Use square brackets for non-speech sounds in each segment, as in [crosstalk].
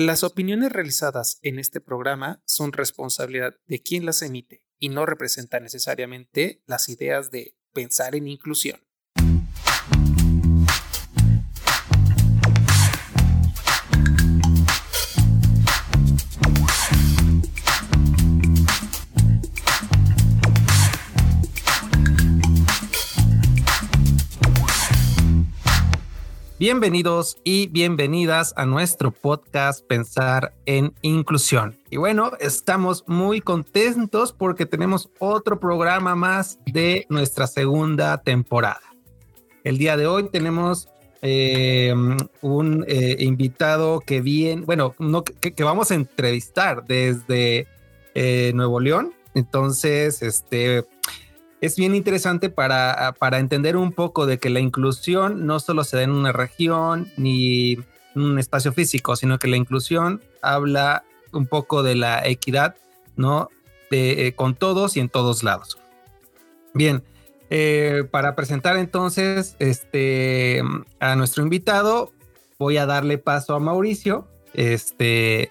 Las opiniones realizadas en este programa son responsabilidad de quien las emite y no representan necesariamente las ideas de pensar en inclusión. Bienvenidos y bienvenidas a nuestro podcast Pensar en Inclusión. Y bueno, estamos muy contentos porque tenemos otro programa más de nuestra segunda temporada. El día de hoy tenemos eh, un eh, invitado que viene, bueno, no, que, vamos a entrevistar desde eh, Nuevo León. Entonces, este, es bien interesante para, para, entender un poco de que la inclusión no solo se da en una región ni en un espacio físico, sino que la inclusión habla un poco de la equidad, ¿no? De, eh, con todos y en todos lados. Bien, eh, para presentar entonces este, a nuestro invitado, voy a darle paso a Mauricio, este,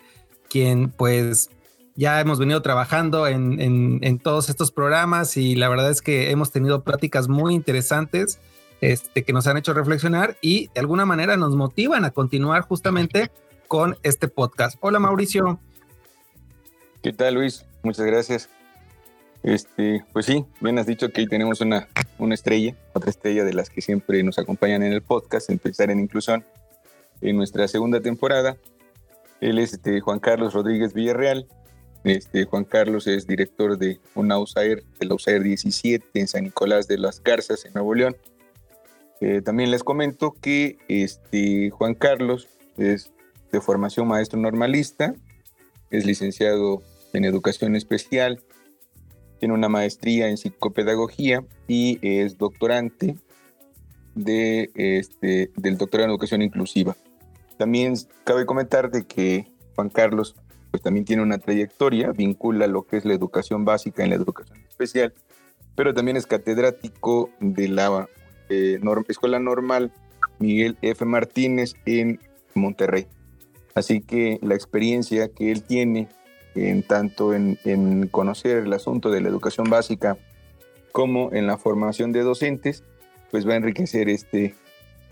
quien pues ya hemos venido trabajando en, todos estos programas y la verdad es que hemos tenido pláticas muy interesantes este, que nos han hecho reflexionar y de alguna manera nos motivan a continuar justamente con este podcast. Hola Mauricio. ¿Qué tal Luis? Muchas gracias. Este, pues sí, bien has dicho que hoy tenemos una, una estrella, otra estrella de las que siempre nos acompañan en el podcast, en Pensar en Inclusión, en nuestra segunda temporada. Él es este, Juan Carlos Rodríguez Villarreal, este, Juan Carlos es director de una USAER, de la USAER 17 en San Nicolás de las Garzas, en Nuevo León. Eh, también les comento que este, Juan Carlos es de formación maestro normalista, es licenciado en educación especial, tiene una maestría en psicopedagogía y es doctorante de, este, del doctorado en educación inclusiva. También cabe comentar de que Juan Carlos pues también tiene una trayectoria, vincula lo que es la educación básica en la educación especial, pero también es catedrático de la eh, Escuela Normal Miguel F. Martínez en Monterrey. Así que la experiencia que él tiene en tanto en, conocer el asunto de la educación básica como en la formación de docentes, pues va a enriquecer este,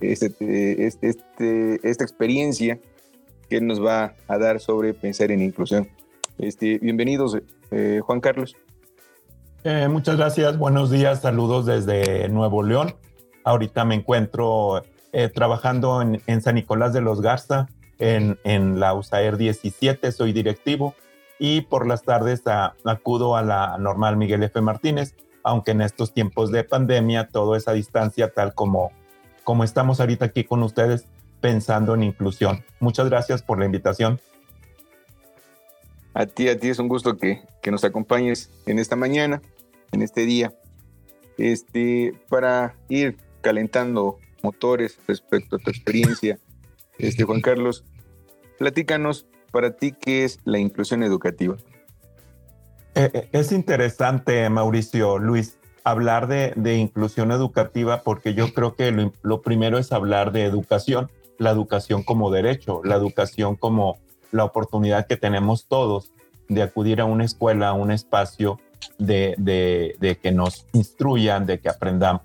este, este, este esta experiencia que nos va a dar sobre pensar en inclusión. Este, bienvenidos, eh, Juan Carlos. Eh, muchas gracias, buenos días, saludos desde Nuevo León. Ahorita me encuentro eh, trabajando en, San Nicolás de los Garza, en, en, la USAER 17, soy directivo y por las tardes acudo a la normal Miguel F. Martínez, aunque en estos tiempos de pandemia, todo es a distancia, tal como, como estamos ahorita aquí con ustedes, pensando en inclusión. Muchas gracias por la invitación. A ti, a ti es un gusto que, que nos acompañes en esta mañana, en este día, este, para ir calentando motores respecto a tu experiencia. Este, Juan Carlos, platícanos para ti qué es la inclusión educativa. Eh, eh, es interesante, Mauricio, Luis, hablar de, de, inclusión educativa porque yo creo que lo, lo primero es hablar de educación la educación como derecho, la educación como la oportunidad que tenemos todos de acudir a una escuela, a un espacio de, de, que nos instruyan, de que aprendamos.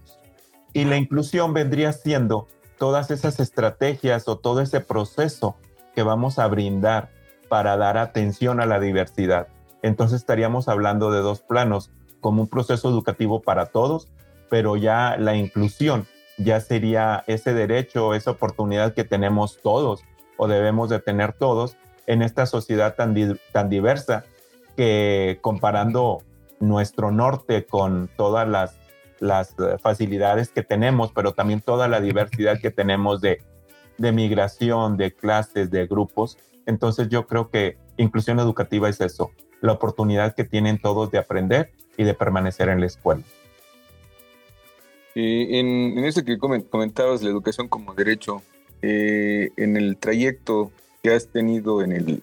Y la inclusión vendría siendo todas esas estrategias o todo ese proceso que vamos a brindar para dar atención a la diversidad. Entonces estaríamos hablando de dos planos, como un proceso educativo para todos, pero ya la inclusión ya sería ese derecho, esa oportunidad que tenemos todos o debemos de tener todos en esta sociedad tan, tan diversa que comparando nuestro norte con todas las, las facilidades que tenemos, pero también toda la diversidad que tenemos de, de migración, de clases, de grupos. Entonces yo creo que inclusión educativa es eso, la oportunidad que tienen todos de aprender y de permanecer en la escuela. Eh, en, eso que comentabas, la educación como derecho, eh, en el trayecto que has tenido en el,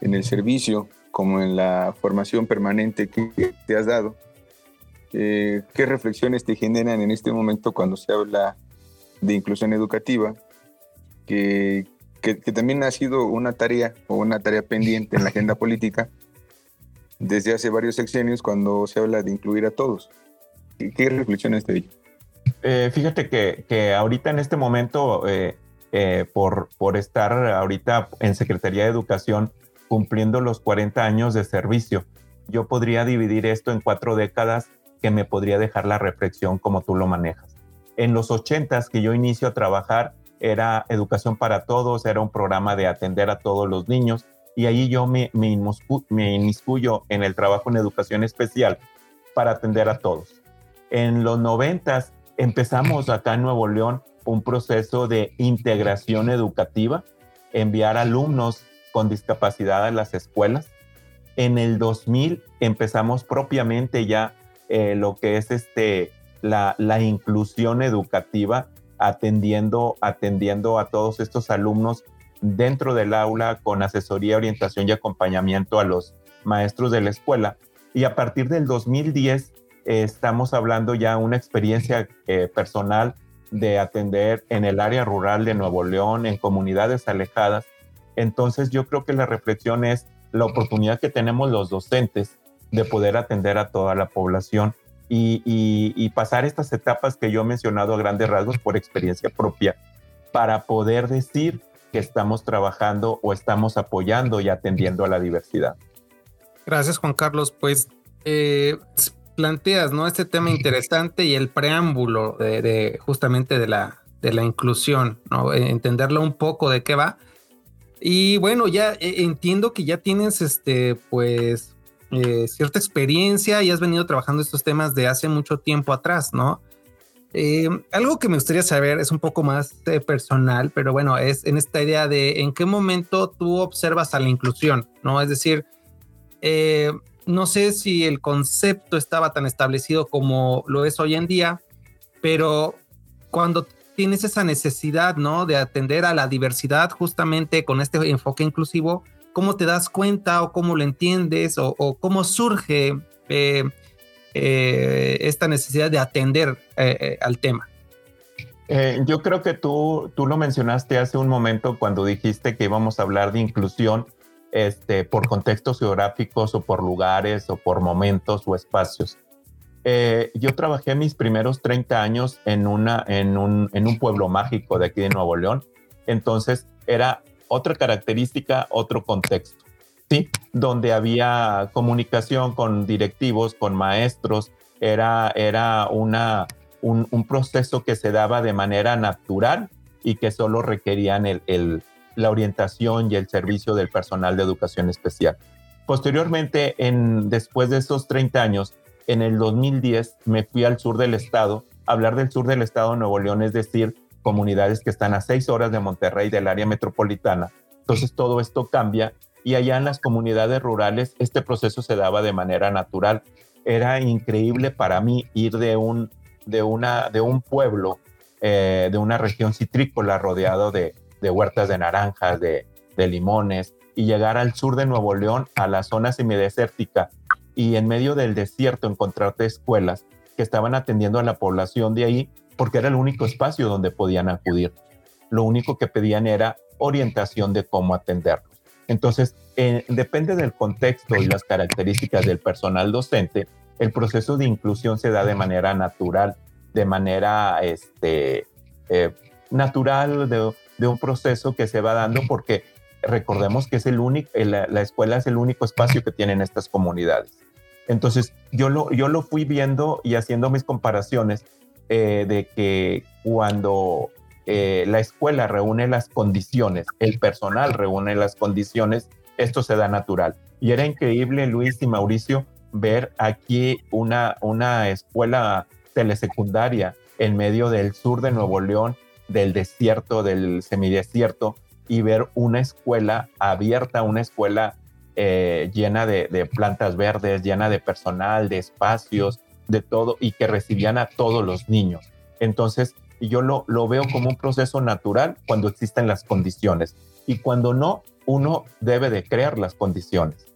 en el servicio, como en la formación permanente que te has dado, eh, ¿qué reflexiones te generan en este momento cuando se habla de inclusión educativa? ¿Qué, que, también ha sido una tarea o una tarea pendiente en la agenda política desde hace varios sexenios cuando se habla de incluir a todos. ¿Qué, reflexiones te eh, fíjate que, que, ahorita en este momento, eh, eh, por, por estar ahorita en Secretaría de Educación cumpliendo los 40 años de servicio, yo podría dividir esto en cuatro décadas que me podría dejar la reflexión como tú lo manejas. En los 80 que yo inicio a trabajar, era Educación para Todos, era un programa de atender a todos los niños y ahí yo me, me, me inmiscuyo en el trabajo en educación especial para atender a todos. En los 90 empezamos acá en Nuevo León un proceso de integración educativa, enviar alumnos con discapacidad a las escuelas. En el 2000 empezamos propiamente ya eh, lo que es este, la, la inclusión educativa atendiendo, atendiendo a todos estos alumnos dentro del aula con asesoría, orientación y acompañamiento a los maestros de la escuela. Y a partir del 2010 eh, estamos hablando ya una experiencia eh, personal de atender en el área rural de Nuevo León, en comunidades alejadas. Entonces yo creo que la reflexión es la oportunidad que tenemos los docentes de poder atender a toda la población y, pasar estas etapas que yo he mencionado a grandes rasgos por experiencia propia para poder decir que estamos trabajando o estamos apoyando y atendiendo a la diversidad. Gracias, Juan Carlos. Pues eh, planteas, ¿no? Este tema interesante y el preámbulo de, justamente de la, de la inclusión, ¿no? Entenderlo un poco de qué va. Y bueno, ya eh, entiendo que ya tienes, este, pues, eh, cierta experiencia y has venido trabajando estos temas de hace mucho tiempo atrás, ¿no? Eh, algo que me gustaría saber es un poco más eh, personal, pero bueno, es en esta idea de en qué momento tú observas a la inclusión, ¿no? Es decir, no sé si el concepto estaba tan establecido como lo es hoy en día, pero cuando tienes esa necesidad, ¿no? De atender a la diversidad justamente con este enfoque inclusivo, ¿Cómo te das cuenta o cómo lo entiendes o, cómo surge eh, eh, esta necesidad de atender eh, al tema? yo creo que tú, tú lo mencionaste hace un momento cuando dijiste que íbamos a hablar de inclusión este, por contextos geográficos o por lugares o por momentos o espacios. yo trabajé mis primeros 30 años en, un, pueblo mágico de aquí de Nuevo León. Entonces era otra característica, otro contexto, ¿sí? Donde había comunicación con directivos, con maestros, era, era un, proceso que se daba de manera natural y que solo requerían el, la orientación y el servicio del personal de educación especial. Posteriormente, en, después de esos 30 años, en el 2010 me fui al sur del estado. Hablar del sur del estado de Nuevo León es decir, comunidades que están a seis horas de Monterrey, del área metropolitana. Entonces todo esto cambia y allá en las comunidades rurales este proceso se daba de manera natural. Era increíble para mí ir de un, de una, de un pueblo, eh, de una región citrícola rodeado de, de huertas de naranjas, de, limones, y llegar al sur de Nuevo León, a la zona semidesértica, y en medio del desierto encontrarte escuelas que estaban atendiendo a la población de ahí porque era el único espacio donde podían acudir. Lo único que pedían era orientación de cómo atenderlos. Entonces, eh, depende del contexto y las características del personal docente, el proceso de inclusión se da de manera natural, de manera este, eh, natural, de, un proceso que se va dando porque recordemos que es el único, la, la, escuela es el único espacio que tienen estas comunidades. Entonces, yo lo, yo lo fui viendo y haciendo mis comparaciones eh, de que cuando eh, la escuela reúne las condiciones, el personal reúne las condiciones, esto se da natural. Y era increíble, Luis y Mauricio, ver aquí una, una escuela telesecundaria en medio del sur de Nuevo León, del desierto, del semidesierto, y ver una escuela abierta, una escuela eh, llena de, plantas verdes, llena de personal, de espacios, de todo y que recibían a todos los niños. Entonces, yo lo, lo veo como un proceso natural cuando existen las condiciones y cuando no, uno debe de crear las condiciones.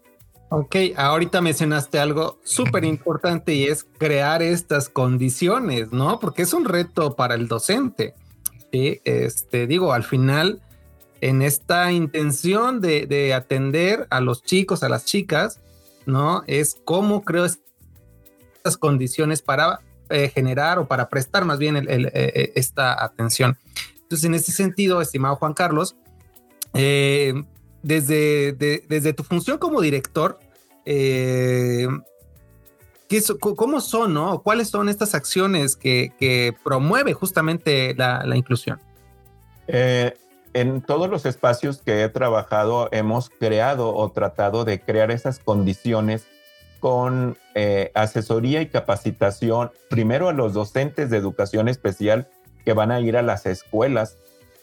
Ok, ahorita mencionaste algo súper importante y es crear estas condiciones, ¿no? Porque es un reto para el docente. Este, digo, al final, en esta intención de, atender a los chicos, a las chicas, ¿no? Es cómo creo estas condiciones para eh, generar o para prestar más bien eh, esta atención. Entonces, en ese sentido, estimado Juan Carlos, desde, desde tu función como director, ¿Cómo son, no? ¿Cuáles son estas acciones que, que promueve justamente la, inclusión? Eh, en todos los espacios que he trabajado hemos creado o tratado de crear esas condiciones con eh, asesoría y capacitación, primero a los docentes de educación especial que van a ir a las escuelas,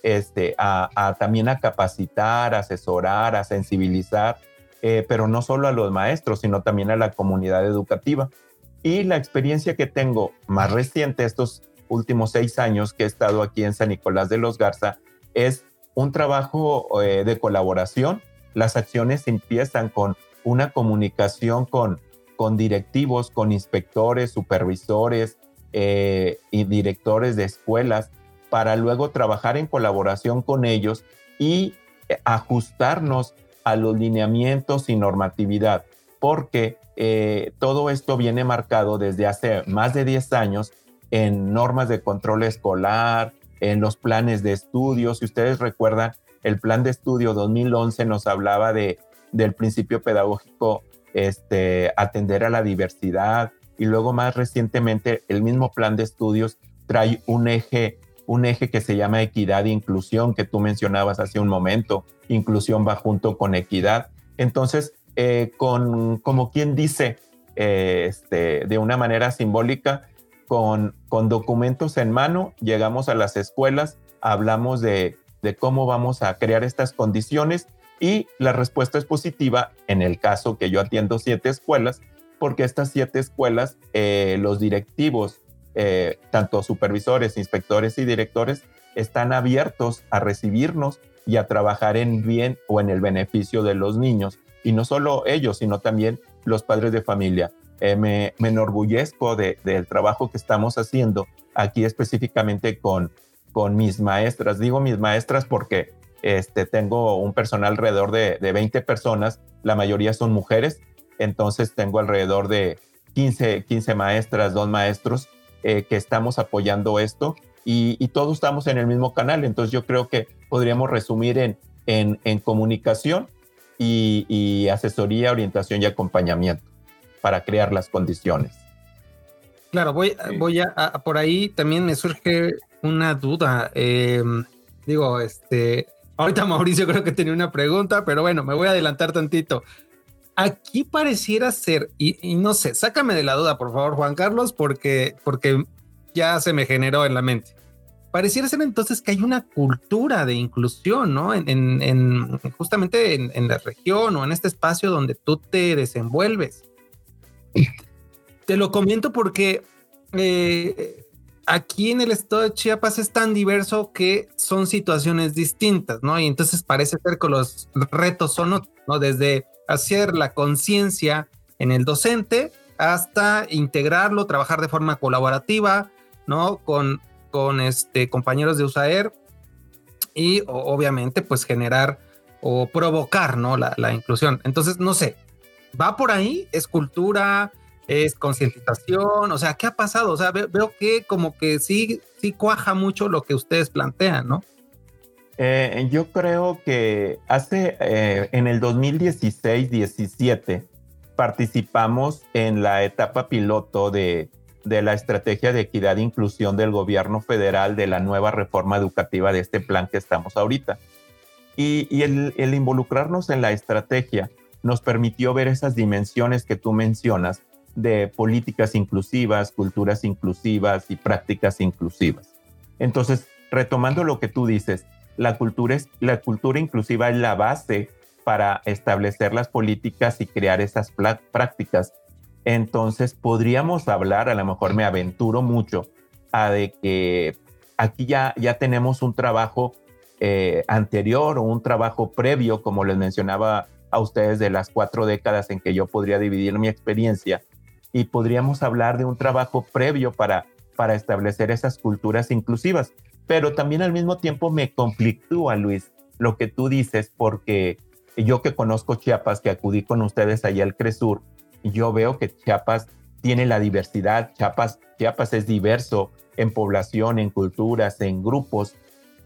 este, a, también a capacitar, asesorar, a sensibilizar eh, pero no solo a los maestros, sino también a la comunidad educativa. Y la experiencia que tengo más reciente, estos últimos seis años que he estado aquí en San Nicolás de los Garza, es un trabajo eh, de colaboración. Las acciones empiezan con una comunicación con, con directivos, con inspectores, supervisores eh, y directores de escuelas, para luego trabajar en colaboración con ellos y ajustarnos a los lineamientos y normatividad, porque eh, todo esto viene marcado desde hace más de 10 años en normas de control escolar, en los planes de estudio. Si ustedes recuerdan, el plan de estudio 2011 nos hablaba de, del principio pedagógico este, atender a la diversidad y luego más recientemente el mismo plan de estudios trae un eje un eje que se llama equidad e inclusión, que tú mencionabas hace un momento. Inclusión va junto con equidad. Entonces, eh, con, como quien dice, eh, este, de una manera simbólica, con, con documentos en mano, llegamos a las escuelas, hablamos de, cómo vamos a crear estas condiciones y la respuesta es positiva en el caso que yo atiendo siete escuelas, porque estas siete escuelas, eh, los directivos eh, tanto supervisores, inspectores y directores están abiertos a recibirnos y a trabajar en bien o en el beneficio de los niños. Y no solo ellos, sino también los padres de familia. Eh, me, enorgullezco del trabajo que estamos haciendo aquí específicamente con, con mis maestras. Digo mis maestras porque este, tengo un personal alrededor de, de 20 personas, la mayoría son mujeres, entonces tengo alrededor de 15, 15 maestras, dos maestros eh, que estamos apoyando esto y, todos estamos en el mismo canal. Entonces yo creo que podríamos resumir en, en, comunicación y, asesoría, orientación y acompañamiento para crear las condiciones. Claro, voy, voy a, por ahí también me surge una duda. Em, digo, este, ahorita Mauricio creo que tenía una pregunta, pero bueno, me voy a adelantar tantito. Aquí pareciera ser, y, no sé, sácame de la duda, por favor, Juan Carlos, porque, porque ya se me generó en la mente. Pareciera ser entonces que hay una cultura de inclusión, ¿no? En, justamente en, la región o en este espacio donde tú te desenvuelves. Te lo comento porque eh, aquí en el estado de Chiapas es tan diverso que son situaciones distintas, ¿no? Y entonces parece ser que los retos son, ¿no? Desde hacer la conciencia en el docente hasta integrarlo, trabajar de forma colaborativa, ¿no? Con, con este, compañeros de USAER y obviamente pues generar o provocar, ¿no? La, la inclusión. Entonces, no sé, ¿va por ahí? ¿Es cultura? ¿Es concientización? O sea, ¿qué ha pasado? O sea, veo, que como que sí, sí cuaja mucho lo que ustedes plantean, ¿no? Eh, yo creo que hace eh, en el 2016-17 participamos en la etapa piloto de, la estrategia de equidad e inclusión del gobierno federal de la nueva reforma educativa de este plan que estamos ahorita. Y, el, el, involucrarnos en la estrategia nos permitió ver esas dimensiones que tú mencionas de políticas inclusivas, culturas inclusivas y prácticas inclusivas. Entonces, retomando lo que tú dices, la cultura, es, la cultura inclusiva es la base para establecer las políticas y crear esas prácticas. Entonces podríamos hablar, a lo mejor me aventuro mucho, a de que aquí ya, ya tenemos un trabajo eh, anterior o un trabajo previo, como les mencionaba a ustedes, de las cuatro décadas en que yo podría dividir mi experiencia, y podríamos hablar de un trabajo previo para, para establecer esas culturas inclusivas pero también al mismo tiempo me conflictúa, Luis, lo que tú dices porque yo que conozco Chiapas, que acudí con ustedes allá al Cresur, yo veo que Chiapas tiene la diversidad, Chiapas, Chiapas es diverso en población, en culturas, en grupos,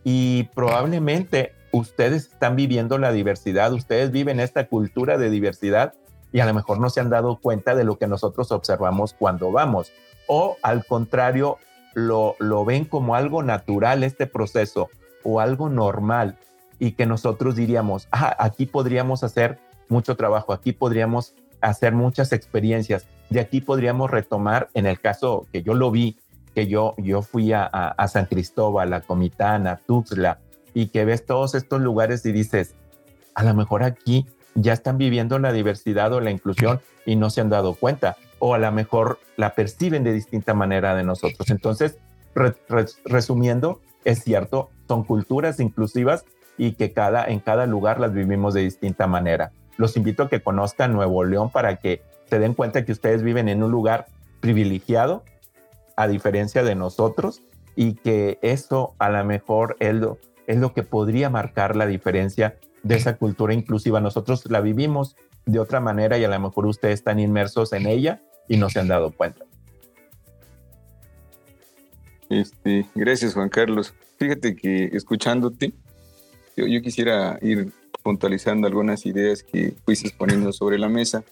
y probablemente ustedes están viviendo la diversidad, ustedes viven esta cultura de diversidad y a lo mejor no se han dado cuenta de lo que nosotros observamos cuando vamos. O al contrario, lo, lo ven como algo natural este proceso o algo normal y que nosotros diríamos, ah, aquí podríamos hacer mucho trabajo, aquí podríamos hacer muchas experiencias, de aquí podríamos retomar, en el caso que yo lo vi, que yo, yo fui a, a, San Cristóbal, a Comitán, Tuxtla, y que ves todos estos lugares y dices, a lo mejor aquí ya están viviendo la diversidad o la inclusión y no se han dado cuenta, o a lo mejor la perciben de distinta manera de nosotros. Entonces, resumiendo, es cierto, son culturas inclusivas y que cada, en cada lugar las vivimos de distinta manera. Los invito a que conozcan Nuevo León para que se den cuenta que ustedes viven en un lugar privilegiado, a diferencia de nosotros, y que eso a lo mejor es lo, es lo que podría marcar la diferencia de esa cultura inclusiva. Nosotros la vivimos de otra manera y a lo mejor ustedes están inmersos en ella y no se han dado cuenta. Este, gracias Juan Carlos. Fíjate que escuchándote, yo, quisiera ir puntualizando algunas ideas que fuiste poniendo sobre la mesa.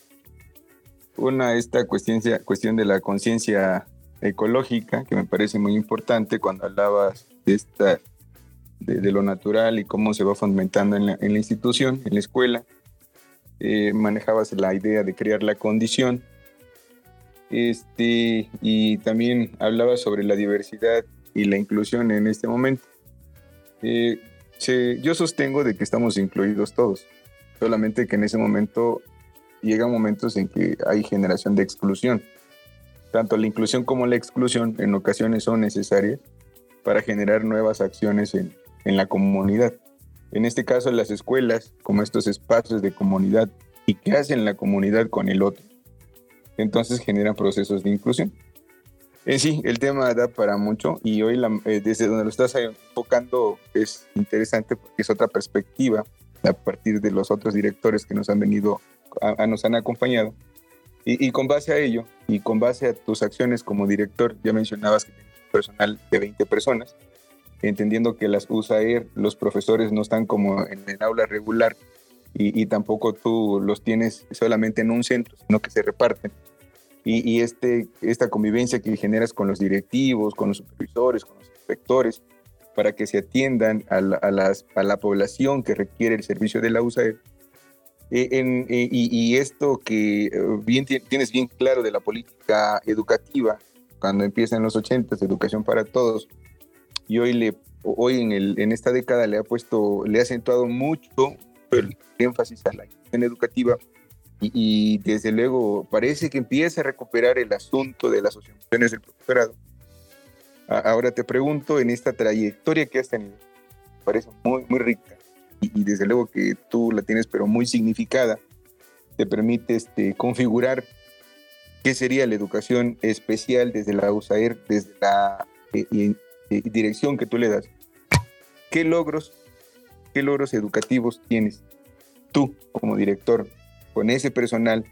Una, esta cuestión, cuestión de la conciencia ecológica, que me parece muy importante cuando hablabas de, esta, de, lo natural y cómo se va fomentando en la, en la institución, en la escuela. Eh, manejabas la idea de crear la condición. Este, y también hablabas sobre la diversidad y la inclusión en este momento. Eh, yo sostengo de que estamos incluidos todos, solamente que en ese momento llegan momentos en que hay generación de exclusión. Tanto la inclusión como la exclusión en ocasiones son necesarias para generar nuevas acciones en, en la comunidad. En este caso, las escuelas, como estos espacios de comunidad y que hacen la comunidad con el otro. Entonces generan procesos de inclusión. En sí, el tema da para mucho y hoy eh, desde donde lo estás enfocando es interesante porque es otra perspectiva a partir de los otros directores que nos han venido, a, nos han acompañado. Y, con base a ello y con base a tus acciones como director, ya mencionabas que tienes personal de 20 personas, entendiendo que las USAER, los profesores no están como en el aula regular y, y tampoco tú los tienes solamente en un centro, sino que se reparten y, este, esta convivencia que generas con los directivos, con los supervisores, con los inspectores, para que se atiendan a la, a las, a la población que requiere el servicio de la USAID. Eh, eh, y, esto que eh, bien tienes bien claro de la política educativa, cuando empieza en los 80, educación para todos, y hoy, le, hoy en, el, en esta década le ha puesto, le ha acentuado mucho el énfasis a la educación educativa y, desde luego parece que empieza a recuperar el asunto de las asociaciones del profesorado. ahora te pregunto, en esta trayectoria que has tenido, parece muy, muy rica y, desde luego que tú la tienes pero muy significada, te permite este, configurar qué sería la educación especial desde la USAER, desde la eh, eh, dirección que tú le das. ¿Qué logros, qué logros educativos tienes tú como director con ese personal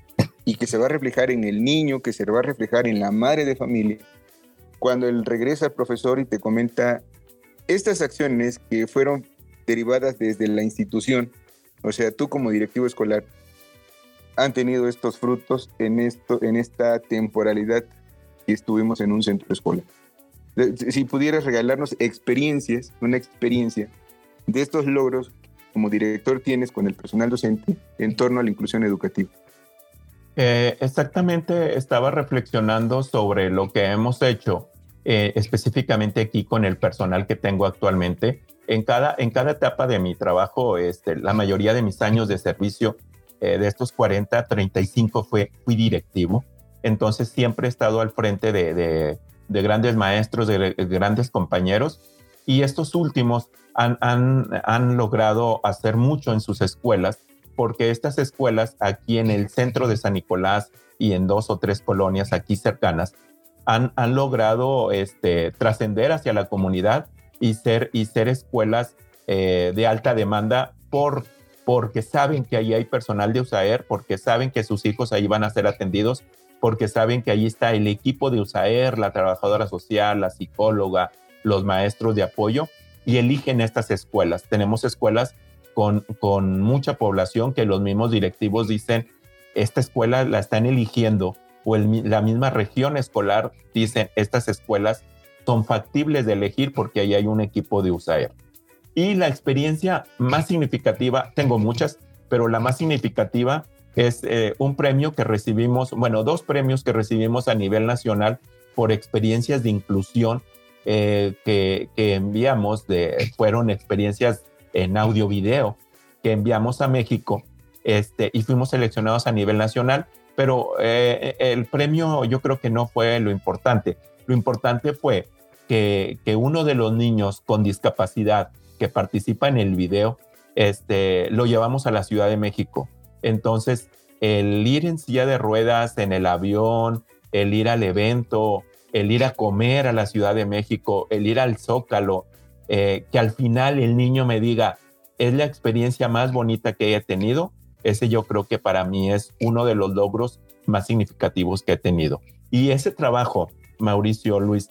y que se va a reflejar en el niño, que se va a reflejar en la madre de familia, cuando él regresa al profesor y te comenta estas acciones que fueron derivadas desde la institución, o sea, tú como directivo escolar, han tenido estos frutos en, esto, en esta temporalidad que estuvimos en un centro escolar. Si pudieras regalarnos experiencias, una experiencia de estos logros como director tienes con el personal docente en torno a la inclusión educativa? Eh, exactamente, estaba reflexionando sobre lo que hemos hecho eh, específicamente aquí con el personal que tengo actualmente. En cada, en cada etapa de mi trabajo, este, la mayoría de mis años de servicio, eh, de estos 40, 35 fue, fui directivo. Entonces siempre he estado al frente de, de, de grandes maestros, de, de grandes compañeros. Y estos últimos han, logrado hacer mucho en sus escuelas, porque estas escuelas aquí en el centro de San Nicolás y en dos o tres colonias aquí cercanas han, logrado este, trascender hacia la comunidad y ser, y ser escuelas eh, de alta demanda por, porque saben que ahí hay personal de USAER, porque saben que sus hijos ahí van a ser atendidos, porque saben que ahí está el equipo de USAER, la trabajadora social, la psicóloga, los maestros de apoyo, y eligen estas escuelas. Tenemos escuelas con, con mucha población que los mismos directivos dicen, esta escuela la están eligiendo o la misma región escolar dice estas escuelas son factibles de elegir porque ahí hay un equipo de USAER. Y la experiencia más significativa, tengo muchas, pero la más significativa es eh, un premio que recibimos, bueno, dos premios que recibimos a nivel nacional por experiencias de inclusión eh, que, enviamos, de, fueron experiencias en audio-video que enviamos a México este, y fuimos seleccionados a nivel nacional pero eh, el premio yo creo que no fue lo importante. Lo importante fue que, que, uno de los niños con discapacidad que participa en el video, este, lo llevamos a la Ciudad de México. Entonces, el ir en silla de ruedas, en el avión, el ir al evento, el ir a comer a la Ciudad de México, el ir al Zócalo, eh, que al final el niño me diga, es la experiencia más bonita que he tenido, ese yo creo que para mí es uno de los logros más significativos que he tenido. Y ese trabajo, Mauricio Luis,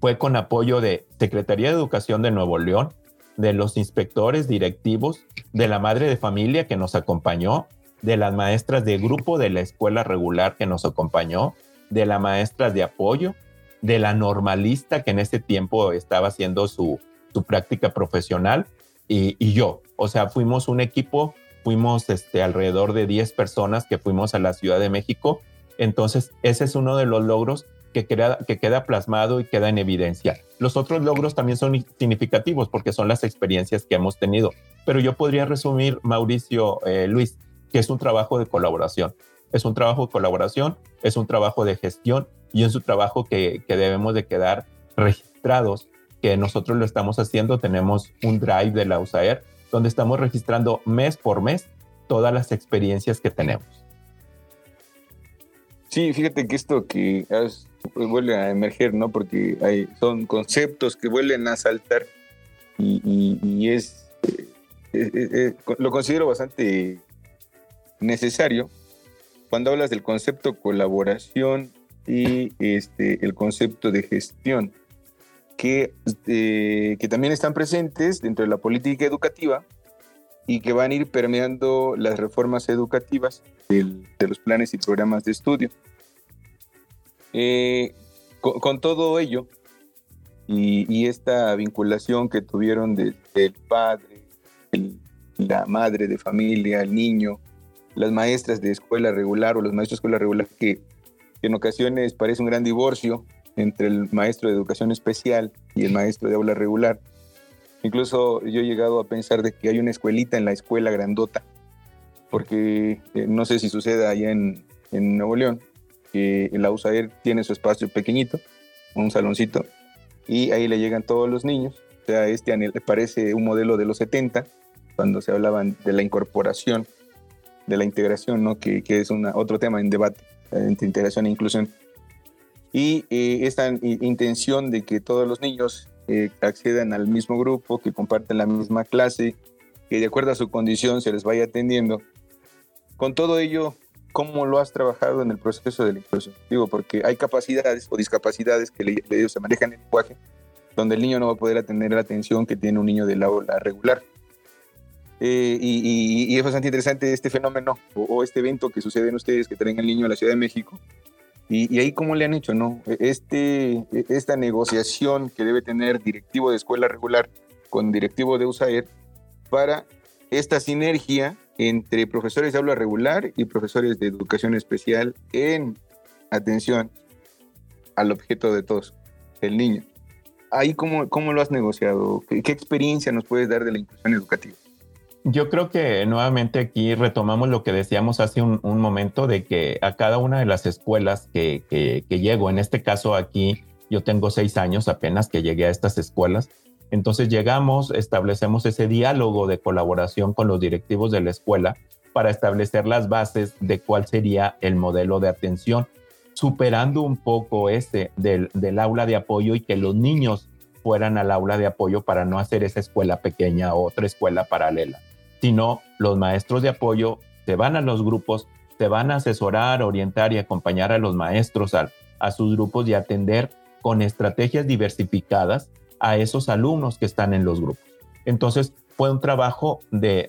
fue con apoyo de Secretaría de Educación de Nuevo León, de los inspectores directivos, de la madre de familia que nos acompañó, de las maestras de grupo de la escuela regular que nos acompañó, de las maestras de apoyo, de la normalista que en ese tiempo estaba haciendo su, práctica profesional y, y, yo. O sea, fuimos un equipo fuimos este, alrededor de 10 personas que fuimos a la Ciudad de México. Entonces, ese es uno de los logros que queda, que queda plasmado y queda en evidencia. Los otros logros también son significativos porque son las experiencias que hemos tenido. Pero yo podría resumir, Mauricio eh, Luis, que es un trabajo de colaboración. Es un trabajo de colaboración, es un trabajo de gestión y es un trabajo que, debemos de quedar registrados, que nosotros lo estamos haciendo. Tenemos un drive de la USAER donde estamos registrando mes por mes todas las experiencias que tenemos. Sí, fíjate que esto que vuelve a emerger, ¿no? Porque son conceptos que vuelven a saltar y, es, eh, eh, eh, lo considero bastante necesario cuando hablas del concepto colaboración y este, el concepto de gestión que, que también están presentes dentro de la política educativa y que van a ir permeando las reformas educativas de los planes y programas de estudio. Eh, con, todo ello y, esta vinculación que tuvieron del padre, la madre de familia, el niño, las maestras de escuela regular o los maestros de escuela regular, que en ocasiones parece un gran divorcio entre el maestro de educación especial y el maestro de aula regular. Incluso yo he llegado a pensar de que hay una escuelita en la escuela grandota, porque eh, no sé si sucede allá en Nuevo León, que la USAER tiene su espacio pequeñito, un saloncito, y ahí le llegan todos los niños. O sea, este parece un modelo de los 70, cuando se hablaban de la incorporación, de la integración, ¿no? que, es una, otro tema en debate entre integración e inclusión y eh, esta intención de que todos los niños eh, accedan al mismo grupo, que comparten la misma clase, que de acuerdo a su condición se les vaya atendiendo. Con todo ello, ¿cómo lo has trabajado en el proceso de la inclusión? Digo, porque hay capacidades o discapacidades que le, se manejan en el lenguaje, donde el niño no va a poder atender la atención que tiene un niño del aula regular. Eh, y, es bastante interesante este fenómeno o, o, este evento que sucede en ustedes que traen al niño a la Ciudad de México, y, ahí cómo le han hecho, ¿no? E, este, e, esta negociación que debe tener directivo de escuela regular con directivo de USAER para esta sinergia entre profesores de aula regular y profesores de educación especial en atención al objeto de todos, el niño. Ahí cómo, cómo lo has negociado, ¿Qué, experiencia nos puedes dar de la inclusión educativa? Yo creo que nuevamente aquí retomamos lo que decíamos hace un, momento de que a cada una de las escuelas que, que, llego, en este caso aquí yo tengo seis años apenas que llegué a estas escuelas, entonces llegamos, establecemos ese diálogo de colaboración con los directivos de la escuela para establecer las bases de cuál sería el modelo de atención, superando un poco ese del, aula de apoyo y que los niños fueran al aula de apoyo para no hacer esa escuela pequeña o otra escuela paralela, sino los maestros de apoyo se van a los grupos, se van a asesorar, orientar y acompañar a los maestros a sus grupos y atender con estrategias diversificadas a esos alumnos que están en los grupos. Entonces, fue un trabajo de,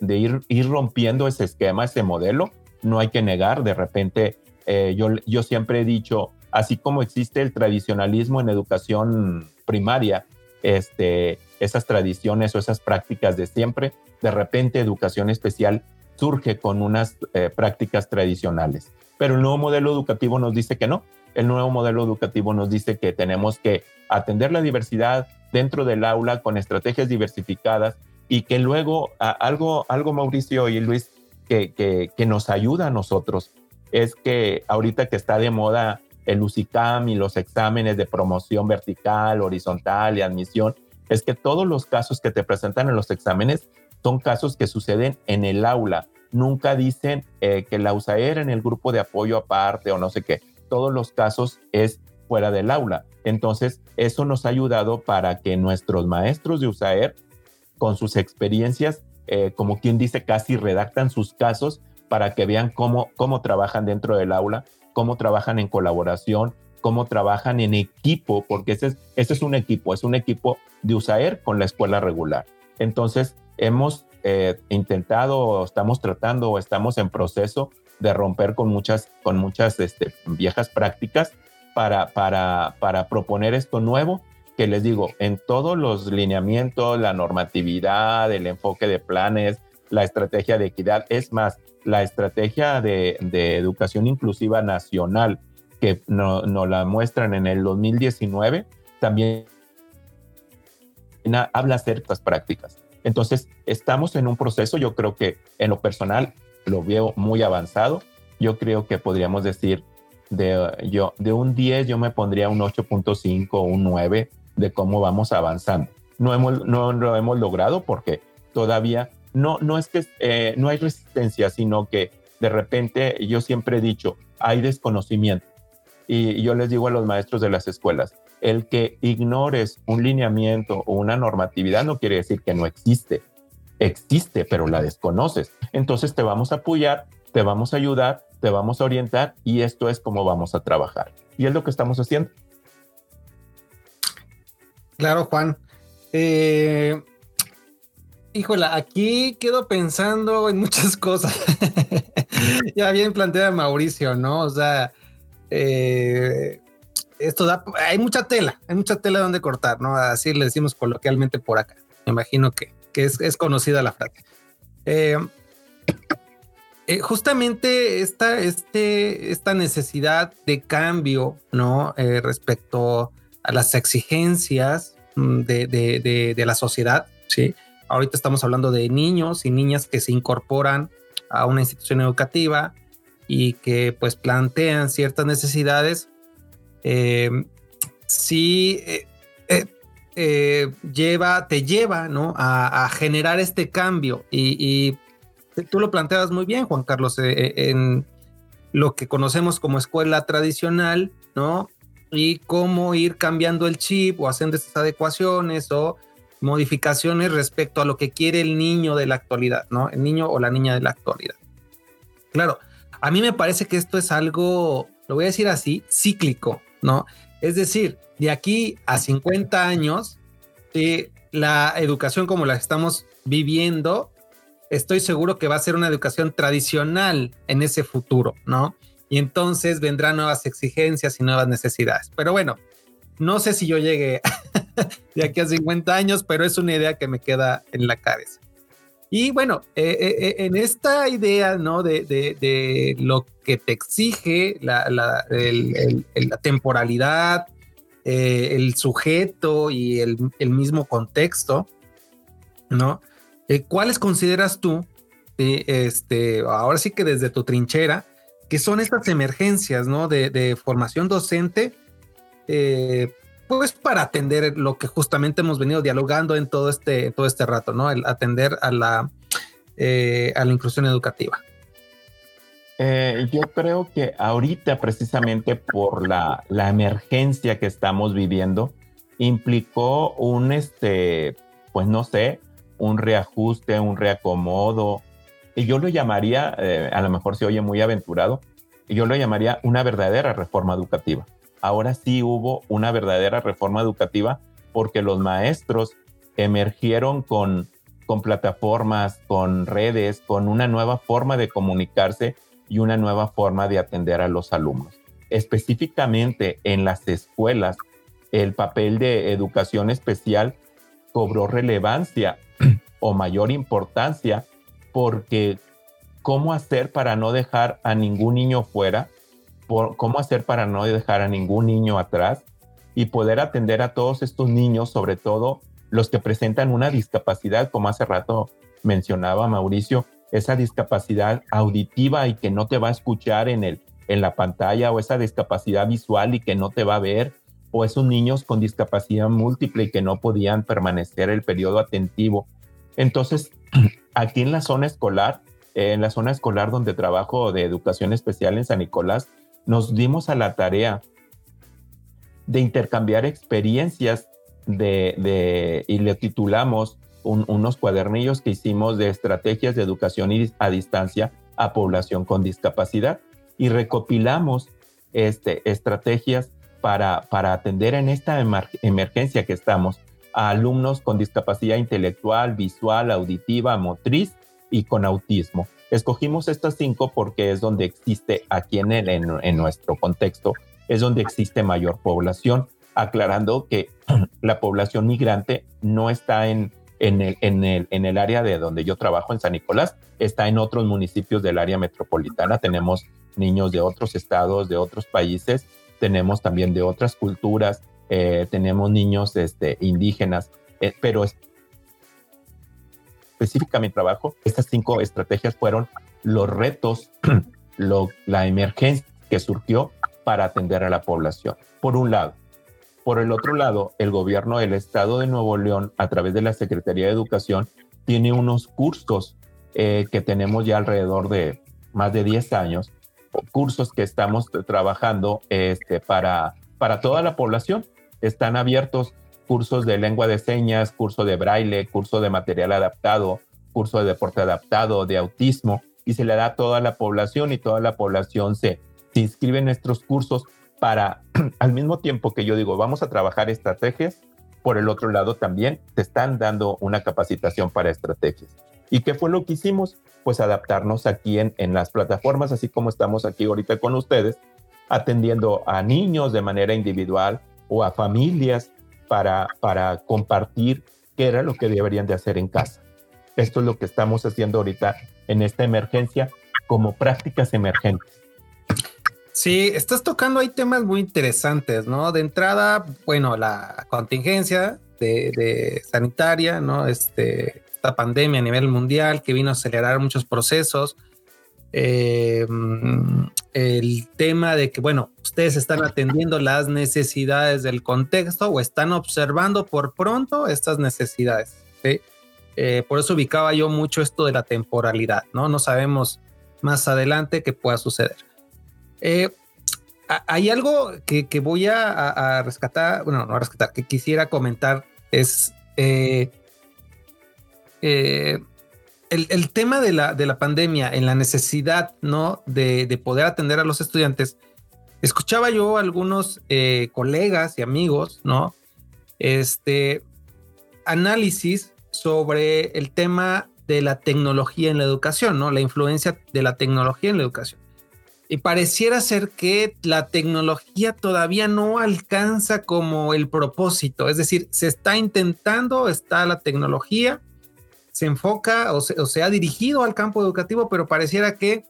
ir, rompiendo ese esquema, ese modelo. No hay que negar, de repente, eh, yo, yo siempre he dicho, así como existe el tradicionalismo en educación primaria, este, esas tradiciones o esas prácticas de siempre, de repente educación especial surge con unas eh, prácticas tradicionales. Pero el nuevo modelo educativo nos dice que no. El nuevo modelo educativo nos dice que tenemos que atender la diversidad dentro del aula con estrategias diversificadas y que luego algo, algo Mauricio y Luis que, que, nos ayuda a nosotros es que ahorita que está de moda el UCICAM y los exámenes de promoción vertical, horizontal y admisión, es que todos los casos que te presentan en los exámenes son casos que suceden en el aula. Nunca dicen eh, que la USAER en el grupo de apoyo aparte o no sé qué. Todos los casos es fuera del aula. Entonces, eso nos ha ayudado para que nuestros maestros de USAER con sus experiencias, eh, como quien dice, casi redactan sus casos para que vean cómo, cómo trabajan dentro del aula, cómo trabajan en colaboración, cómo trabajan en equipo, porque ese es, ese es un equipo, es un equipo de USAER con la escuela regular. Entonces, hemos eh, intentado, estamos tratando o estamos en proceso de romper con muchas, con muchas este, viejas prácticas para, para, para proponer esto nuevo que les digo, en todos los lineamientos, la normatividad, el enfoque de planes, la estrategia de equidad, es más, la estrategia de, educación inclusiva nacional que nos no la muestran en el 2019, también habla ciertas prácticas. Entonces, estamos en un proceso, yo creo que en lo personal lo veo muy avanzado. Yo creo que podríamos decir, de, yo, de un 10 yo me pondría un 8.5 o un 9 de cómo vamos avanzando. No, hemos, no lo hemos logrado porque todavía no, no es que eh, no hay resistencia, sino que de repente yo siempre he dicho, hay desconocimiento. Y yo les digo a los maestros de las escuelas, el que ignores un lineamiento o una normatividad no quiere decir que no existe. Existe, pero la desconoces. Entonces te vamos a apoyar, te vamos a ayudar, te vamos a orientar y esto es como vamos a trabajar. Y es lo que estamos haciendo. Claro, Juan. Eh, híjola, aquí quedo pensando en muchas [laughs] cosas. ya bien plantea Mauricio, ¿no? O sea, eh, esto da, hay mucha tela, hay mucha tela donde cortar, ¿no? Así le decimos coloquialmente por acá. Me imagino que, es, conocida la frase. Eh, justamente esta, este, esta necesidad de cambio, ¿no? respecto a las exigencias mm, de, la sociedad, ¿sí? Ahorita estamos hablando de niños y niñas que se incorporan a una institución educativa y que pues plantean ciertas necesidades. Eh, sí eh, eh, lleva, te lleva, ¿no? A, generar este cambio y, tú lo planteabas muy bien, Juan Carlos, en lo que conocemos como escuela tradicional, ¿no? y cómo ir cambiando el chip o haciendo estas adecuaciones o modificaciones respecto a lo que quiere el niño de la actualidad, ¿no? El niño o la niña de la actualidad. Claro, a mí me parece que esto es algo, lo voy a decir así, cíclico, ¿no? Es decir, de aquí a 50 años, la educación como la estamos viviendo, estoy seguro que va a ser una educación tradicional en ese futuro, ¿no? y entonces vendrán nuevas exigencias y nuevas necesidades. Pero bueno, no sé si yo llegué [laughs] de aquí a 50 años, pero es una idea que me queda en la cabeza. Y bueno, eh, eh, eh, en esta idea, ¿no? De, lo que te exige la, temporalidad, el sujeto y el, mismo contexto, ¿no? ¿Cuáles consideras tú, este, ahora sí que desde tu trinchera, que son estas emergencias, ¿no? De, formación docente, pues para atender lo que justamente hemos venido dialogando en todo este, todo este rato, ¿no? El atender a la, eh, a la inclusión educativa. Eh, yo creo que ahorita precisamente por la, la, emergencia que estamos viviendo, implicó un, este, pues no sé, un reajuste, un reacomodo. Y yo lo llamaría, eh, a lo mejor se oye muy aventurado, yo lo llamaría una verdadera reforma educativa. Ahora sí hubo una verdadera reforma educativa porque los maestros emergieron con, con plataformas, con redes, con una nueva forma de comunicarse y una nueva forma de atender a los alumnos. Específicamente en las escuelas, el papel de educación especial cobró relevancia [clears throat] o mayor importancia porque cómo hacer para no dejar a ningún niño fuera, cómo hacer para no dejar a ningún niño atrás y poder atender a todos estos niños, sobre todo los que presentan una discapacidad, como hace rato mencionaba Mauricio, esa discapacidad auditiva y que no te va a escuchar en, el, en la pantalla o esa discapacidad visual y que no te va a ver o esos niños con discapacidad múltiple y que no podían permanecer el periodo atentivo. Entonces, [clears throat] aquí en la zona escolar, en la zona escolar donde trabajo de educación especial en San Nicolás, nos dimos a la tarea de intercambiar experiencias y le titulamos unos cuadernillos que hicimos de estrategias de educación a distancia a población con discapacidad y recopilamos este, estrategias para, para atender en esta emergencia que estamos a alumnos con discapacidad intelectual, visual, auditiva, motriz y con autismo. Escogimos estas cinco porque es donde existe aquí en, el, en nuestro contexto, es donde existe mayor población, aclarando que [clears throat] la población migrante no está en, en el, en, el, en el área de donde yo trabajo, en San Nicolás, está en otros municipios del área metropolitana. Tenemos niños de otros estados, de otros países, tenemos también de otras culturas, eh, tenemos niños este, indígenas, eh, pero específicamente trabajo, estas cinco estrategias fueron los retos, [clears throat] la emergencia que surgió para atender a la población. Por un lado, por el otro lado, el gobierno del estado de Nuevo León, a través de la Secretaría de Educación, tiene unos cursos eh, que tenemos ya alrededor de más de 10 años, cursos que estamos trabajando este, para, para toda la población. Están abiertos cursos de lengua de señas, curso de braille, curso de material adaptado, curso de deporte adaptado, de autismo, y se le da a toda la población y toda la población se, se inscribe en nuestros cursos para, [clears throat] al mismo tiempo que yo digo, vamos a trabajar estrategias, por el otro lado también te están dando una capacitación para estrategias. ¿Y qué fue lo que hicimos? Pues adaptarnos aquí en, en las plataformas, así como estamos aquí ahorita con ustedes, atendiendo a niños de manera individual o a familias para, para compartir qué era lo que deberían de hacer en casa. Esto es lo que estamos haciendo ahorita en esta emergencia como prácticas emergentes. Sí, estás tocando ahí temas muy interesantes, ¿no? De entrada, bueno, la contingencia de, sanitaria, ¿no? Este, esta pandemia a nivel mundial que vino a acelerar muchos procesos. Eh, el tema de que, bueno, ustedes están atendiendo las necesidades del contexto o están observando por pronto estas necesidades. ¿sí? Eh, por eso ubicaba yo mucho esto de la temporalidad, ¿no? No sabemos más adelante qué pueda suceder. Eh, hay algo que, voy a, rescatar, bueno, no a rescatar, que quisiera comentar es eh, eh, el, tema de la, de la pandemia, en la necesidad, ¿no? De, poder atender a los estudiantes. Escuchaba yo a algunos colegas y amigos, ¿no? Este análisis sobre el tema de la tecnología en la educación, ¿no? La influencia de la tecnología en la educación. Y pareciera ser que la tecnología todavía no alcanza como el propósito, es decir, se está intentando, está la tecnología, se enfoca o se, ha dirigido al campo educativo, pero pareciera que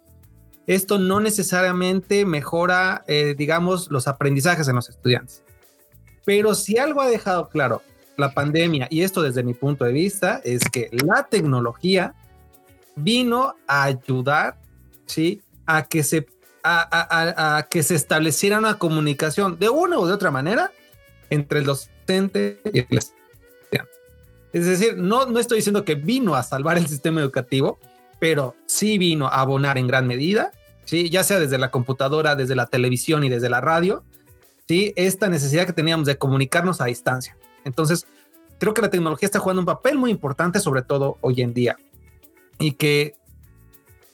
esto no necesariamente mejora, eh, digamos, los aprendizajes en los estudiantes. Pero si algo ha dejado claro la pandemia, y esto desde mi punto de vista, es que la tecnología vino a ayudar, ¿sí? A que se a, que se estableciera una comunicación de una u de otra manera entre el docente y el estudiante. Es decir, no, no estoy diciendo que vino a salvar el sistema educativo, pero sí vino a abonar en gran medida, ¿sí? ya sea desde la computadora, desde la televisión y desde la radio, ¿sí? esta necesidad que teníamos de comunicarnos a distancia. Entonces, creo que la tecnología está jugando un papel muy importante, sobre todo hoy en día. Y que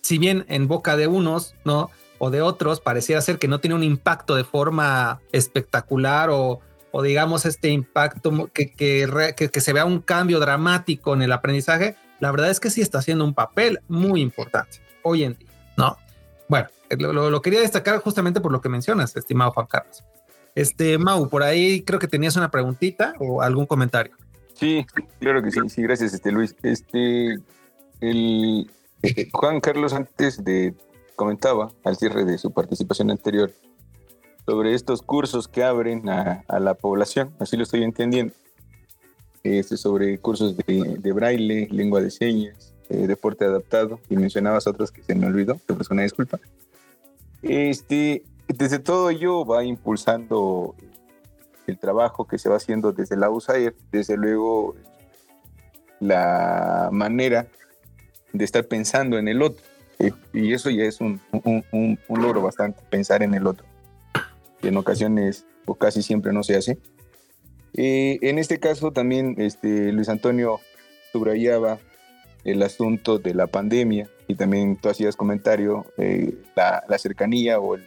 si bien en boca de unos, ¿no? O de otros, pareciera ser que no tiene un impacto de forma espectacular o, o digamos este impacto que, que, que, se vea un cambio dramático en el aprendizaje, la verdad es que sí está haciendo un papel muy importante hoy en día, ¿no? Bueno, lo, lo, quería destacar justamente por lo que mencionas, estimado Juan Carlos. Este, Mau, por ahí creo que tenías una preguntita o algún comentario. Sí, claro que sí, sí, gracias, este Luis. Este, el, eh, [laughs] Juan Carlos antes de comentaba al cierre de su participación anterior sobre estos cursos que abren a, la población, así lo estoy entendiendo, este, sobre cursos de, braille, lengua de señas, eh, deporte adaptado, y mencionabas otros que se me olvidó, te ofrezco una disculpa. Este, desde todo ello va impulsando el trabajo que se va haciendo desde la USAID, desde luego la manera de estar pensando en el otro. Y eso ya es un, logro bastante, pensar en el otro. Que en ocasiones o casi siempre no se hace. Eh, en este caso también este, Luis Antonio subrayaba el asunto de la pandemia y también tú hacías comentario, eh, la, la, cercanía o el,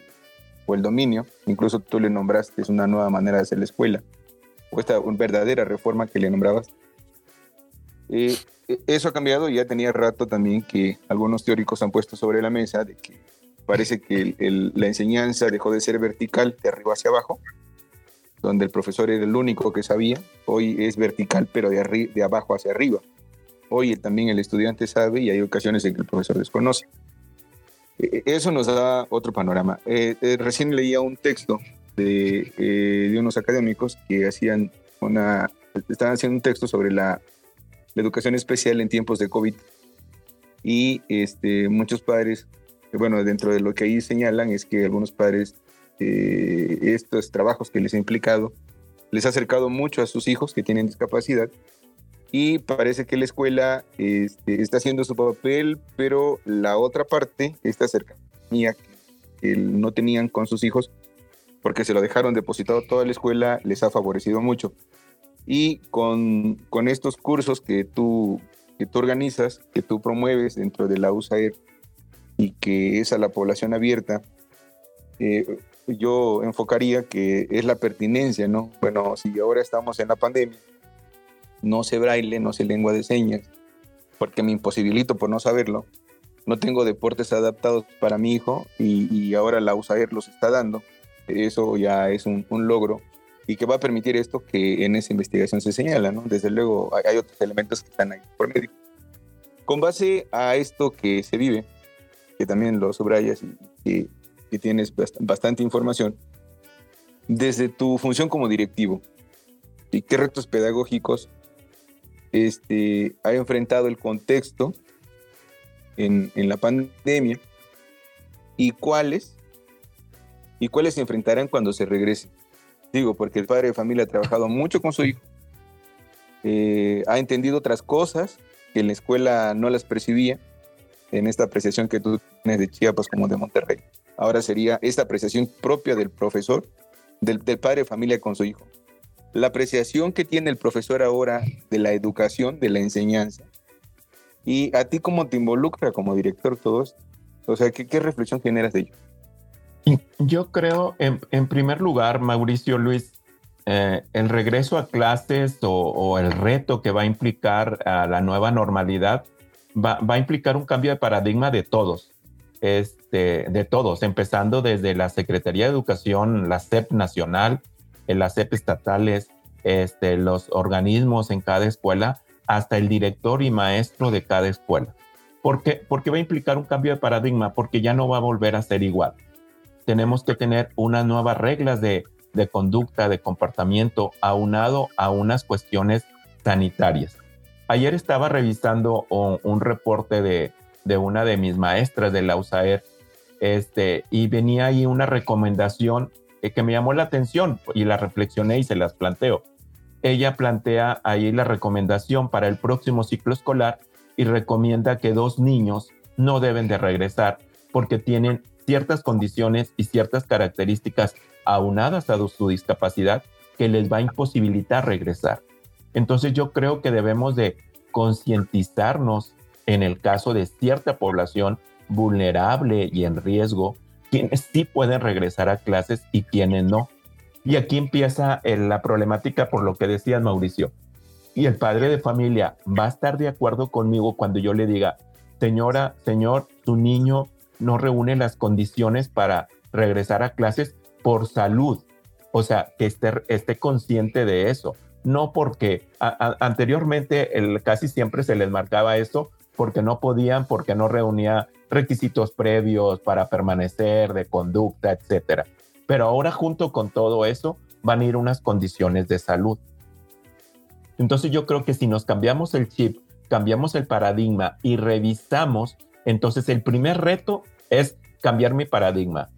o el dominio, incluso tú le nombraste, es una nueva manera de hacer la escuela, o esta verdadera reforma que le nombrabas. Eh, eso ha cambiado y ya tenía rato también que algunos teóricos han puesto sobre la mesa de que parece que la enseñanza dejó de ser vertical de arriba hacia abajo, donde el profesor era el único que sabía, hoy es vertical pero de, de abajo hacia arriba. Hoy también el estudiante sabe y hay ocasiones en que el profesor desconoce. E, e, eso nos da otro panorama. Eh, eh, recién leía un texto de, de unos académicos que hacían una, estaban haciendo un texto sobre la la educación especial en tiempos de COVID. Y este, muchos padres, bueno, dentro de lo que ahí señalan es que algunos padres, eh, estos trabajos que les ha implicado, les ha acercado mucho a sus hijos que tienen discapacidad y parece que la escuela este, está haciendo su papel, pero la otra parte, esta cercanía que no tenían con sus hijos, porque se lo dejaron depositado toda la escuela, les ha favorecido mucho. Y con, con estos cursos que tú, que tú organizas, que tú promueves dentro de la USAER y que es a la población abierta, eh, yo enfocaría que es la pertinencia, ¿no? Bueno, si ahora estamos en la pandemia, no sé braille, no sé lengua de señas, porque me imposibilito por no saberlo. No tengo deportes adaptados para mi hijo y, y ahora la USAER los está dando. Eso ya es un, un logro y que va a permitir esto que en esa investigación se señala, ¿no? Desde luego hay, otros elementos que están ahí por medio. Con base a esto que se vive, que también lo subrayas y que, tienes bastante información, desde tu función como directivo, ¿y qué retos pedagógicos este, ha enfrentado el contexto en, en la pandemia y cuáles y cuáles se enfrentarán cuando se regrese? Digo, porque el padre de familia ha trabajado mucho con su hijo, eh, ha entendido otras cosas que en la escuela no las percibía, en esta apreciación que tú tienes de Chiapas como de Monterrey. Ahora sería esta apreciación propia del profesor, del, padre familia con su hijo. La apreciación que tiene el profesor ahora de la educación, de la enseñanza. Y a ti cómo te involucra como director todo esto. O sea, ¿qué, qué reflexión generas de ello? Yo creo, en, primer lugar, Mauricio Luis, eh, el regreso a clases o, el reto que va a implicar a la nueva normalidad va, a implicar un cambio de paradigma de todos, este, de todos, empezando desde la Secretaría de Educación, la SEP nacional, las SEP estatales, este, los organismos en cada escuela, hasta el director y maestro de cada escuela. ¿Por qué? Porque va a implicar un cambio de paradigma, porque ya no va a volver a ser igual tenemos que tener unas nuevas reglas de, conducta, de comportamiento, aunado a unas cuestiones sanitarias. Ayer estaba revisando un, reporte de, una de mis maestras de la USAER este, y venía ahí una recomendación que me llamó la atención y la reflexioné y se las planteo. Ella plantea ahí la recomendación para el próximo ciclo escolar y recomienda que dos niños no deben de regresar porque tienen ciertas condiciones y ciertas características aunadas a su discapacidad que les va a imposibilitar regresar. Entonces yo creo que debemos de concientizarnos en el caso de cierta población vulnerable y en riesgo, quienes sí pueden regresar a clases y quienes no. Y aquí empieza la problemática por lo que decías, Mauricio. Y el padre de familia va a estar de acuerdo conmigo cuando yo le diga, señora, señor, tu niño no reúne las condiciones para regresar a clases por salud. O sea, que esté, esté consciente de eso. No porque anteriormente el, casi siempre se les marcaba eso porque no podían, porque no reunía requisitos previos para permanecer, de conducta, etcétera. Pero ahora junto con todo eso van a ir unas condiciones de salud. Entonces yo creo que si nos cambiamos el chip, cambiamos el paradigma y revisamos, entonces el primer reto es cambiar mi paradigma.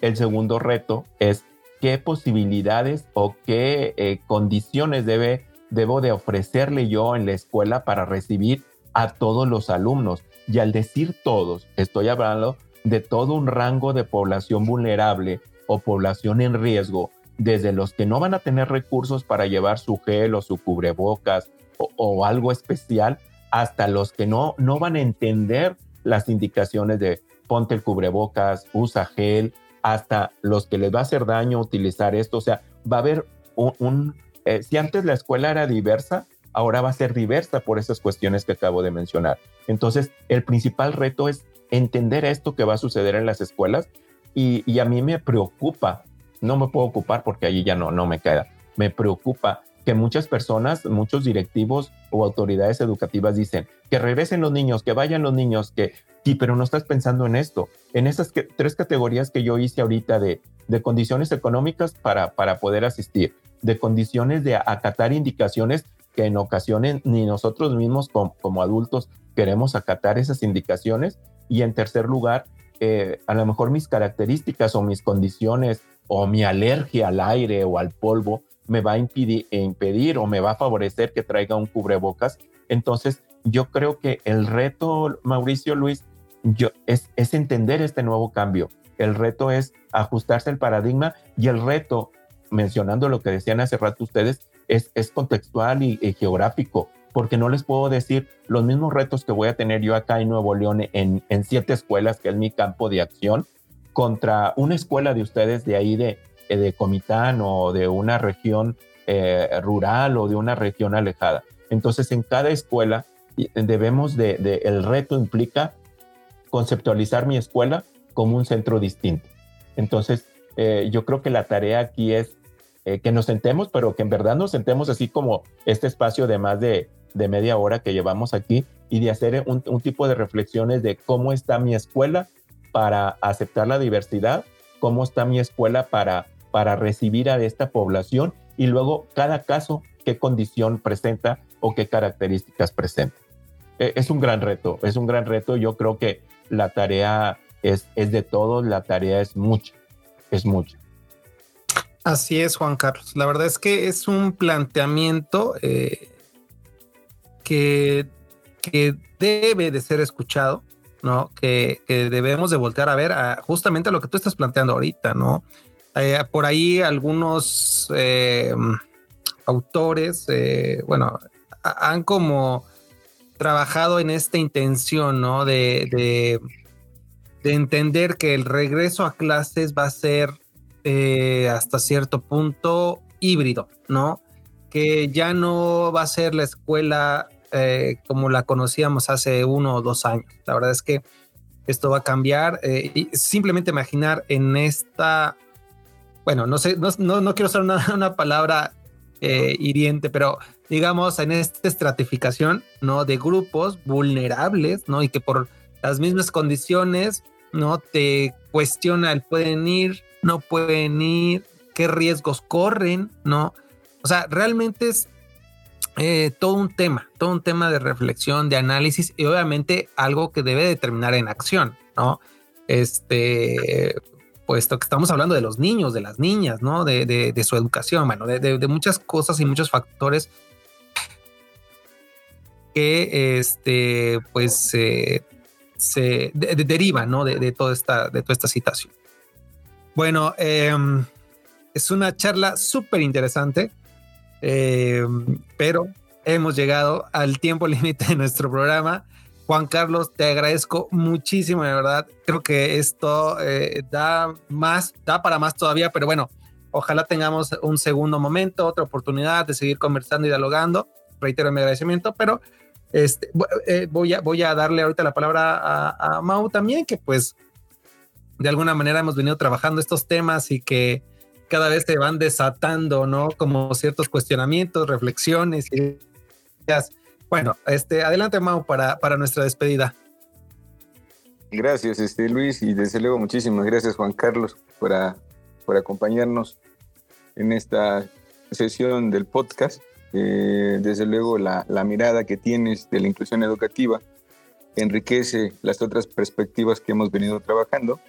El segundo reto es qué posibilidades o qué eh, condiciones debe, debo de ofrecerle yo en la escuela para recibir a todos los alumnos. Y al decir todos, estoy hablando de todo un rango de población vulnerable o población en riesgo, desde los que no van a tener recursos para llevar su gel o su cubrebocas o, algo especial, hasta los que no, no van a entender las indicaciones de ponte el cubrebocas, usa gel, hasta los que les va a hacer daño utilizar esto. O sea, va a haber un, eh, si antes la escuela era diversa, ahora va a ser diversa por esas cuestiones que acabo de mencionar. Entonces, el principal reto es entender esto que va a suceder en las escuelas y, a mí me preocupa, no me puedo ocupar porque allí ya no, no me queda, me preocupa que muchas personas, muchos directivos o autoridades educativas dicen que regresen los niños, que vayan los niños, que sí, pero no estás pensando en esto, en esas tres categorías que yo hice ahorita de, condiciones económicas para, para poder asistir, de condiciones de acatar indicaciones que en ocasiones ni nosotros mismos como, adultos queremos acatar esas indicaciones. Y en tercer lugar, eh, a lo mejor mis características o mis condiciones o mi alergia al aire o al polvo me va a impedir, impedir o me va a favorecer que traiga un cubrebocas. Entonces, yo creo que el reto, Mauricio Luis, yo, es, es entender este nuevo cambio. El reto es ajustarse al paradigma y el reto, mencionando lo que decían hace rato ustedes, es, contextual y, geográfico, porque no les puedo decir los mismos retos que voy a tener yo acá en Nuevo León en, siete escuelas, que es mi campo de acción, contra una escuela de ustedes de ahí de, de Comitán o de una región eh, rural o de una región alejada. Entonces, en cada escuela debemos de, el reto implica conceptualizar mi escuela como un centro distinto. Entonces, eh, yo creo que la tarea aquí es eh, que nos sentemos, pero que en verdad nos sentemos así como este espacio de más de, media hora que llevamos aquí y de hacer un, tipo de reflexiones de cómo está mi escuela para aceptar la diversidad, cómo está mi escuela para, para recibir a esta población y luego cada caso qué condición presenta o qué características presenta. E, es un gran reto, es un gran reto. Yo creo que la tarea es, es de todos, la tarea es mucha, es mucha. Así es, Juan Carlos. La verdad es que es un planteamiento eh, que, que, debe de ser escuchado, ¿no? Que, debemos de voltear a ver justamente a lo que tú estás planteando ahorita, ¿no? Eh, por ahí algunos eh, autores, bueno, han como trabajado en esta intención, ¿no? De, de, de entender que el regreso a clases va a ser eh, hasta cierto punto híbrido, ¿no? Que ya no va a ser la escuela eh, como la conocíamos hace uno o dos años. La verdad es que esto va a cambiar. Eh, y simplemente imaginar en esta, bueno, no sé, no, no, quiero usar una, [laughs] una palabra hiriente, pero digamos en esta estratificación, ¿no? De grupos vulnerables, ¿no? Y que por las mismas condiciones, ¿no? Te cuestiona el pueden ir, no pueden ir, qué riesgos corren, ¿no? O sea, realmente es eh, todo un tema, todo un tema de reflexión, de análisis y obviamente algo que debe determinar en acción, ¿no? Este, puesto que estamos hablando de los niños, de las niñas, ¿no? De, su educación, bueno, de, muchas cosas y muchos factores que, este, pues, eh, se deriva ¿no? de, toda esta, de toda esta situación. Bueno, em, es una charla súper interesante, em, pero hemos llegado al tiempo [laughs] límite de nuestro programa. Juan Carlos, te agradezco muchísimo, de verdad. Creo que esto eh, da más, da para más todavía, pero bueno, ojalá tengamos un segundo momento, otra oportunidad de seguir conversando y dialogando. Reitero mi agradecimiento, pero este, eh, voy, a, voy a darle ahorita la palabra a, a, Mau también, que pues de alguna manera hemos venido trabajando estos temas y que cada vez se van desatando, ¿no? Como ciertos cuestionamientos, reflexiones y bueno, este, adelante Mau para, para nuestra despedida. Gracias, este, Luis, y desde luego muchísimas gracias Juan Carlos por, por acompañarnos en esta sesión del podcast. Eh, desde luego la, la, mirada que tienes de la inclusión educativa enriquece las otras perspectivas que hemos venido trabajando.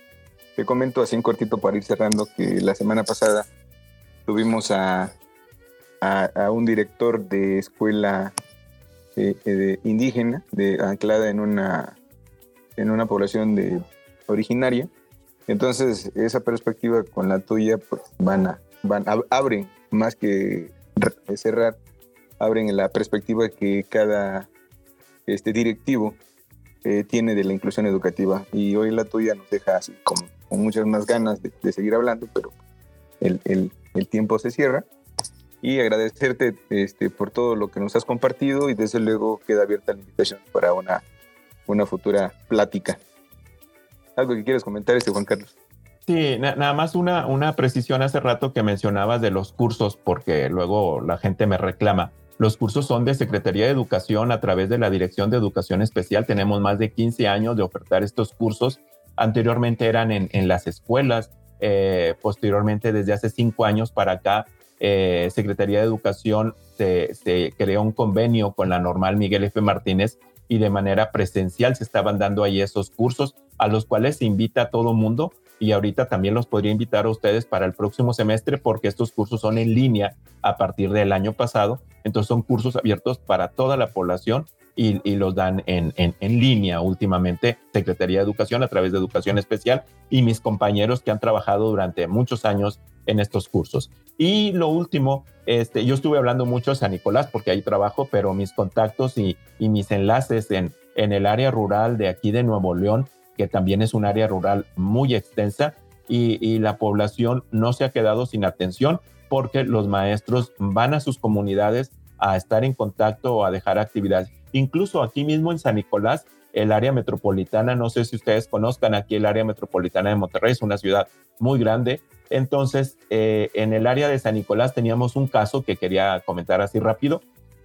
Te comento así en cortito para ir cerrando que la semana pasada tuvimos a, a, a un director de escuela eh, eh, indígena, anclada en una, en una población de, originaria. Entonces, esa perspectiva con la tuya pues, van a, van abren más que cerrar, abren la perspectiva que cada este, directivo eh, tiene de la inclusión educativa. Y hoy la tuya nos deja así, con, muchas más ganas de, seguir hablando, pero el, el tiempo se cierra y agradecerte este, por todo lo que nos has compartido y desde luego queda abierta la invitación para una, una futura plática. ¿Algo que quieres comentar, este Juan Carlos? Sí, nada más una, una precisión hace rato que mencionabas de los cursos, porque luego la gente me reclama. Los cursos son de Secretaría de Educación a través de la Dirección de Educación Especial. Tenemos más de 15 años de ofertar estos cursos. Anteriormente eran en, en las escuelas, eh, posteriormente desde hace cinco años para acá eh, Secretaría de Educación se, creó un convenio con la normal Miguel F. Martínez y de manera presencial se estaban dando ahí esos cursos a los cuales se invita a todo mundo y ahorita también los podría invitar a ustedes para el próximo semestre porque estos cursos son en línea a partir del año pasado. Entonces son cursos abiertos para toda la población y, los dan en, en, línea últimamente Secretaría de Educación a través de Educación Especial y mis compañeros que han trabajado durante muchos años en estos cursos. Y lo último, este, yo estuve hablando mucho de San Nicolás porque ahí trabajo, pero mis contactos y, y mis enlaces en, en el área rural de aquí de Nuevo León, que también es un área rural muy extensa, y, y, la población no se ha quedado sin atención porque los maestros van a sus comunidades a estar en contacto o a dejar actividades. Incluso aquí mismo en San Nicolás, el área metropolitana, no sé si ustedes conozcan aquí el área metropolitana de Monterrey, es una ciudad muy grande. Entonces, eh, en el área de San Nicolás teníamos un caso que quería comentar así rápido.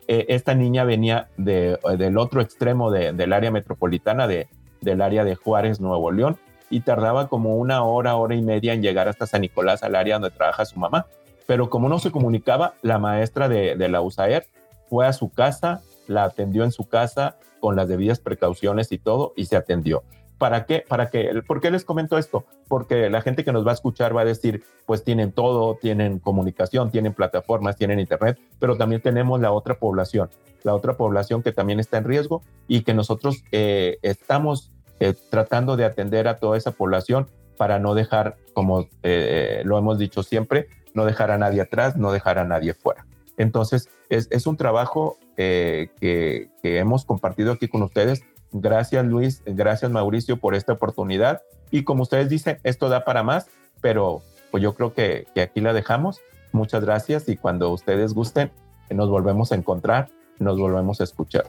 Eh, esta niña venía de, del otro extremo del área metropolitana, de, del área de Juárez, Nuevo León, y tardaba como una hora, hora y media en llegar hasta San Nicolás, al área donde trabaja su mamá. Pero como no se comunicaba, la maestra de, de la USAER fue a su casa, la atendió en su casa con las debidas precauciones y todo y se atendió. ¿Para qué? ¿Para qué? ¿Por qué les comento esto? Porque la gente que nos va a escuchar va a decir, pues tienen todo, tienen comunicación, tienen plataformas, tienen internet, pero también tenemos la otra población, la otra población que también está en riesgo y que nosotros eh, estamos eh, tratando de atender a toda esa población para no dejar, como eh, lo hemos dicho siempre, no dejar a nadie atrás, no dejar a nadie fuera. Entonces, es, un trabajo que, hemos compartido aquí con ustedes. Gracias Luis, gracias Mauricio por esta oportunidad. Y como ustedes dicen, esto da para más, pero pues yo creo que, aquí la dejamos. Muchas gracias y cuando ustedes gusten, nos volvemos a encontrar, nos volvemos a escuchar.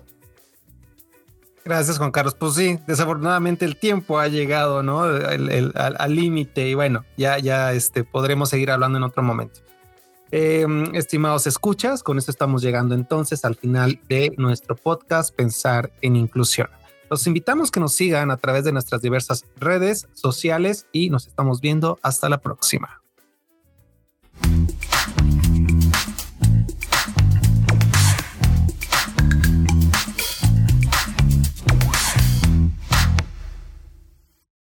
Gracias, Juan Carlos. Pues sí, desafortunadamente el tiempo ha llegado, ¿no? al límite y bueno, ya, ya este, podremos seguir hablando en otro momento. Em, estimados escuchas, con esto estamos llegando entonces al final de nuestro podcast Pensar en Inclusión. Los invitamos que nos sigan a través de nuestras diversas redes sociales y nos estamos viendo hasta la próxima.